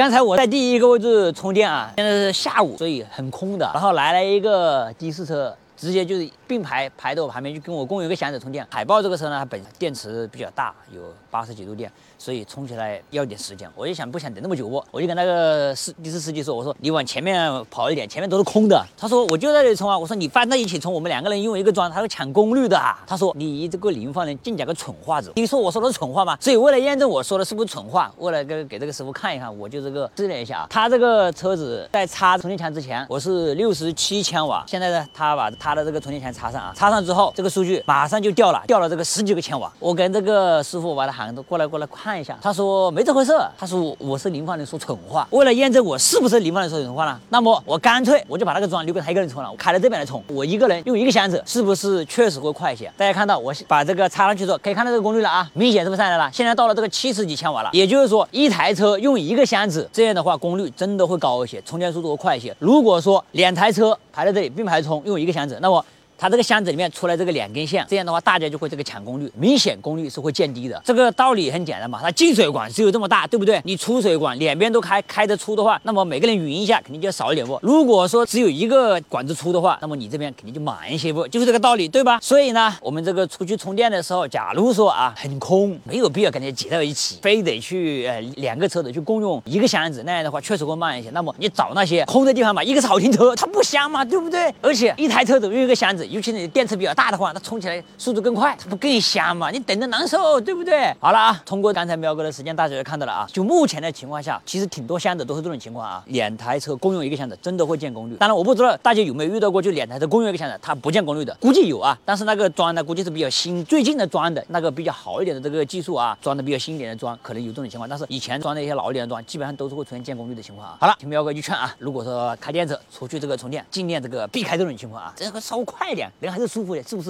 刚才我在第一个位置充电啊，现在是下午，所以很空的。然后来了一个的士车。直接就是并排排到我旁边，就跟我共用一个箱子充电。海豹这个车呢，它本电池比较大，有八十几度电，所以充起来要点时间。我就想不想等那么久不？我就跟那个司的士司机说，我说你往前面跑一点，前面都是空的。他说我就在这里充啊。我说你翻在一起充，我们两个人用一个桩，他会抢功率的。啊他说你这个临放人净讲个蠢话子。你说我说的是蠢话吗？所以为了验证我说的是不是蠢话，为了给给这个师傅看一看，我就这个试了一下啊。他这个车子在插充电枪之前，我是六十七千瓦，现在呢，他把他他的这个充电枪插。上啊，插上之后，这个数据马上就掉了，掉了这个十几个千瓦。我跟这个师傅把他喊过来，过来看一下。他说没这回事，他说我是零方人说蠢话。为了验证我是不是零方人说蠢话呢，那么我干脆我就把那个桩留给他一个人充了，我开到这边来充。我一个人用一个箱子，是不是确实会快一些？大家看到我把这个插上去之后，可以看到这个功率了啊，明显是不是上来了？现在到了这个七十几千瓦了，也就是说一台车用一个箱子，这样的话功率真的会高一些，充电速度会快一些。如果说两台车排在这里并排充，用一个箱子，那么它这个箱子里面出来这个两根线，这样的话大家就会这个抢功率，明显功率是会降低的。这个道理很简单嘛，它进水管只有这么大，对不对？你出水管两边都开，开得粗的话，那么每个人匀一下肯定就要少一点不？如果说只有一个管子粗的话，那么你这边肯定就满一些不？就是这个道理，对吧？所以呢，我们这个出去充电的时候，假如说啊很空，没有必要跟它挤到一起，非得去呃两个车子去共用一个箱子，那样的话确实会慢一些。那么你找那些空的地方嘛，一个是好停车，它不香嘛，对不对？而且一台车子用一个箱子。尤其你电池比较大的话，它充起来速度更快，它不更香吗？你等着难受，对不对？好了啊，通过刚才喵哥的时间，大家就看到了啊。就目前的情况下，其实挺多箱子都是这种情况啊。两台车共用一个箱子，真的会见功率。当然我不知道大家有没有遇到过，就两台车共用一个箱子，它不见功率的，估计有啊。但是那个装呢，估计是比较新，最近的装的那个比较好一点的这个技术啊，装的比较新一点的装，可能有这种情况。但是以前装的一些老一点的装，基本上都是会出现见功率的情况啊。好了，听喵哥一劝啊，如果说开电车出去这个充电，尽量这个避开这种情况啊，这个稍微快一点，人还是舒服的。是不是？